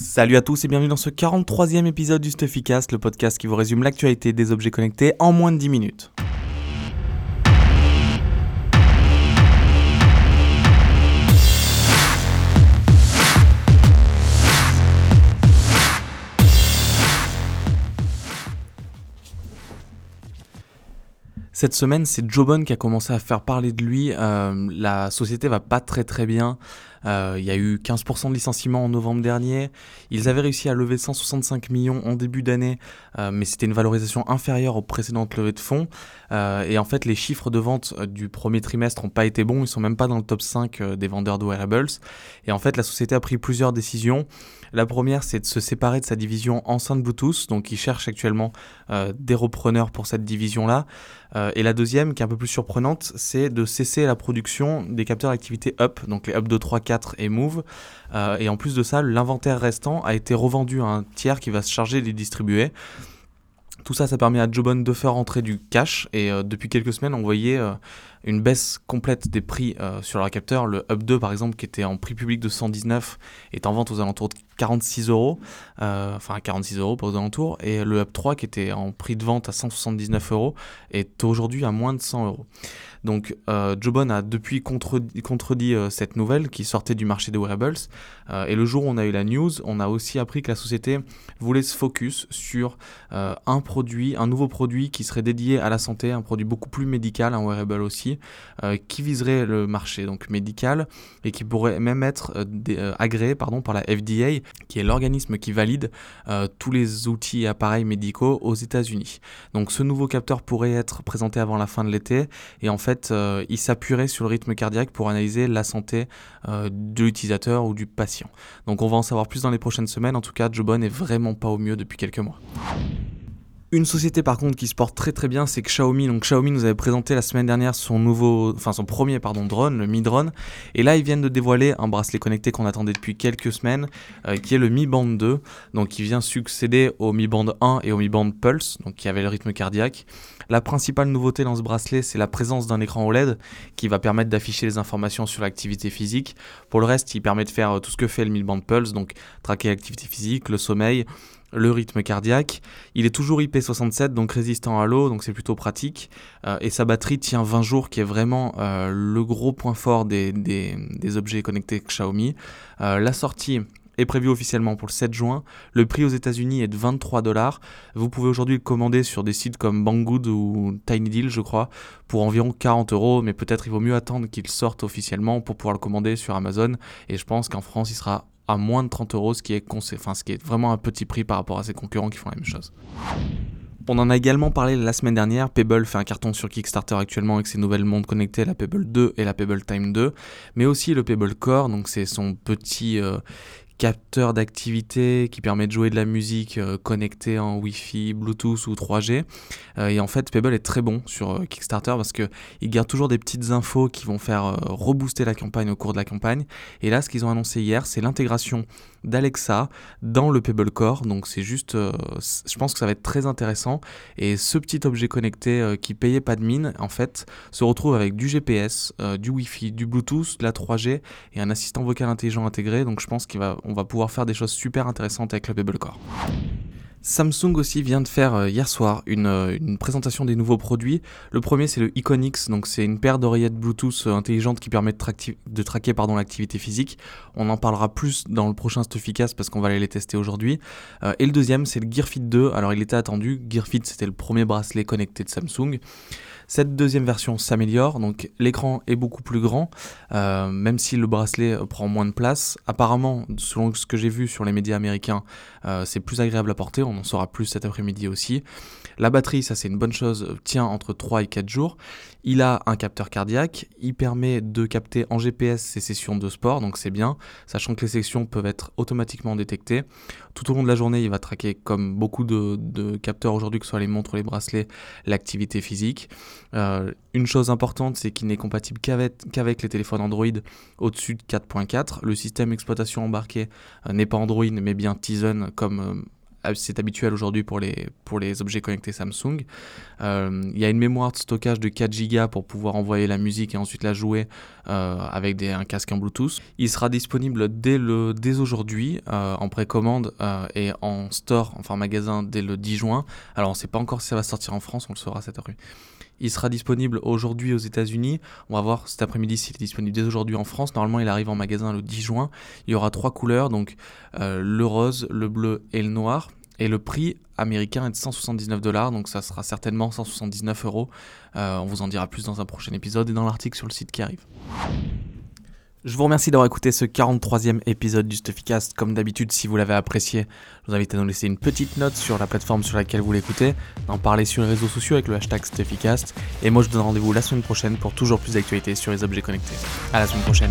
Salut à tous et bienvenue dans ce 43e épisode du Stuffycast, le podcast qui vous résume l'actualité des objets connectés en moins de 10 minutes. Cette semaine, c'est Jobon qui a commencé à faire parler de lui. Euh, la société va pas très très bien. Euh, il y a eu 15% de licenciements en novembre dernier. Ils avaient réussi à lever 165 millions en début d'année, euh, mais c'était une valorisation inférieure aux précédentes levées de fonds. et en fait, les chiffres de vente du premier trimestre n'ont pas été bons. Ils sont même pas dans le top 5 des vendeurs de wearables. Et en fait, la société a pris plusieurs décisions. La première, c'est de se séparer de sa division enceinte Bluetooth, donc ils cherchent actuellement euh, des repreneurs pour cette division-là. Euh, et la deuxième, qui est un peu plus surprenante, c'est de cesser la production des capteurs d'activité Up, donc les Up 2, 3, 4 et Move. Euh, et en plus de ça, l'inventaire restant a été revendu à un tiers qui va se charger de les distribuer. Tout ça, ça permet à Jobon de faire entrer du cash. Et depuis quelques semaines, on voyait une baisse complète des prix sur leur capteur. Le Up 2, par exemple, qui était en prix public de 119, est en vente aux alentours de 46 euros, euh, enfin 46 euros pour aux alentours, et le Up 3 qui était en prix de vente à 179 euros est aujourd'hui à moins de 100 euros. Donc euh, Jobon a depuis contredit, euh, cette nouvelle qui sortait du marché des wearables. Euh, et le jour où on a eu la news, on a aussi appris que la société voulait se focus sur un produit, un nouveau produit qui serait dédié à la santé, un produit beaucoup plus médical, un wearable aussi, qui viserait le marché donc médical et qui pourrait même être agréé pardon, par la FDA, qui est l'organisme qui valide tous les outils et appareils médicaux aux États-Unis. Donc ce nouveau capteur pourrait être présenté avant la fin de l'été et en fait euh, il s'appuierait sur le rythme cardiaque pour analyser la santé euh, de l'utilisateur ou du patient. Donc on va en savoir plus dans les prochaines semaines. En tout cas, Jobon est vraiment pas au mieux depuis quelques mois. Une société par contre qui se porte très très bien, c'est Xiaomi. Donc Xiaomi nous avait présenté la semaine dernière son nouveau, enfin son premier pardon drone, le Mi Drone, et là ils viennent de dévoiler un bracelet connecté qu'on attendait depuis quelques semaines, euh, qui est le Mi Band 2, donc qui vient succéder au Mi Band 1 et au Mi Band Pulse, donc qui avait le rythme cardiaque. La principale nouveauté dans ce bracelet, c'est la présence d'un écran OLED qui va permettre d'afficher les informations sur l'activité physique. Pour le reste, il permet de faire euh, tout ce que fait le Mi Band Pulse, donc traquer l'activité physique, le sommeil le rythme cardiaque. Il est toujours IP67, donc résistant à l'eau, donc c'est plutôt pratique. Euh, et sa batterie tient 20 jours, qui est vraiment euh, le gros point fort des, objets connectés Xiaomi. Euh, la sortie est prévue officiellement pour le 7 juin. Le prix aux États-Unis est de 23 dollars. Vous pouvez aujourd'hui le commander sur des sites comme Banggood ou Tiny Deal, je crois, pour environ 40 euros. Mais peut-être il vaut mieux attendre qu'il sorte officiellement pour pouvoir le commander sur Amazon. Et je pense qu'en France, il sera à moins de 30 euros, ce qui, est enfin, ce qui est vraiment un petit prix par rapport à ses concurrents qui font la même chose. On en a également parlé la semaine dernière. Pebble fait un carton sur Kickstarter actuellement avec ses nouvelles montres connectées, la Pebble 2 et la Pebble Time 2, mais aussi le Pebble Core, donc c'est son petit euh, capteur d'activité qui permet de jouer de la musique euh, connectée en Wi-Fi, Bluetooth ou 3G. Euh, et en fait, Pebble est très bon sur euh, Kickstarter parce qu'il garde toujours des petites infos qui vont faire rebooster la campagne au cours de la campagne. Et là, ce qu'ils ont annoncé hier, c'est l'intégration d'Alexa dans le Pebble Core. Donc c'est juste, je pense que ça va être très intéressant. Et ce petit objet connecté qui payait pas de mine, en fait, se retrouve avec du GPS, du Wi-Fi, du Bluetooth, de la 3G et un assistant vocal intelligent intégré. Donc je pense qu'il va on va pouvoir faire des choses super intéressantes avec le Pebblecore. Samsung aussi vient de faire euh, hier soir euh, une, présentation des nouveaux produits. Le premier c'est le Iconix, donc c'est une paire d'oreillettes Bluetooth euh, intelligentes qui permet de, traquer l'activité physique. On en parlera plus dans le prochain Stuffycast parce qu'on va aller les tester aujourd'hui. et le deuxième c'est le Gear Fit 2. Alors il était attendu, Gear Fit c'était le premier bracelet connecté de Samsung. Cette deuxième version s'améliore, donc l'écran est beaucoup plus grand, euh, même si le bracelet prend moins de place. Apparemment, selon ce que j'ai vu sur les médias américains, euh, c'est plus agréable à porter, on en saura plus cet après-midi aussi. La batterie, ça c'est une bonne chose, tient entre 3 et 4 jours. Il a un capteur cardiaque, il permet de capter en GPS ses sessions de sport, donc c'est bien, sachant que les sections peuvent être automatiquement détectées. Tout au long de la journée, il va traquer, comme beaucoup de, capteurs aujourd'hui, que ce soit les montres ou les bracelets, l'activité physique. Euh, une chose importante, c'est qu'il n'est compatible qu'avec les téléphones Android au-dessus de 4.4. Le système d'exploitation embarqué euh, n'est pas Android, mais bien Tizen, comme euh, c'est habituel aujourd'hui pour les, pour les objets connectés Samsung. il y a une mémoire de stockage de 4 Go pour pouvoir envoyer la musique et ensuite la jouer avec un casque en Bluetooth. Il sera disponible dès, le, dès aujourd'hui en précommande et en store, enfin en magasin, dès le 10 juin. Alors on ne sait pas encore si ça va sortir en France, on le saura cette heure. Il sera disponible aujourd'hui aux États-Unis. On va voir cet après-midi s'il est disponible dès aujourd'hui en France. Normalement, il arrive en magasin le 10 juin. Il y aura trois couleurs, donc euh, le rose, le bleu et le noir. Et le prix américain est de 179 dollars, donc ça sera certainement 179 euros. Euh, on vous en dira plus dans un prochain épisode et dans l'article sur le site qui arrive. Je vous remercie d'avoir écouté ce 43e épisode du Stuffycast. Comme d'habitude, si vous l'avez apprécié, je vous invite à nous laisser une petite note sur la plateforme sur laquelle vous l'écoutez, d'en parler sur les réseaux sociaux avec le hashtag Stuffycast. Et moi, je vous donne rendez-vous la semaine prochaine pour toujours plus d'actualités sur les objets connectés. À la semaine prochaine.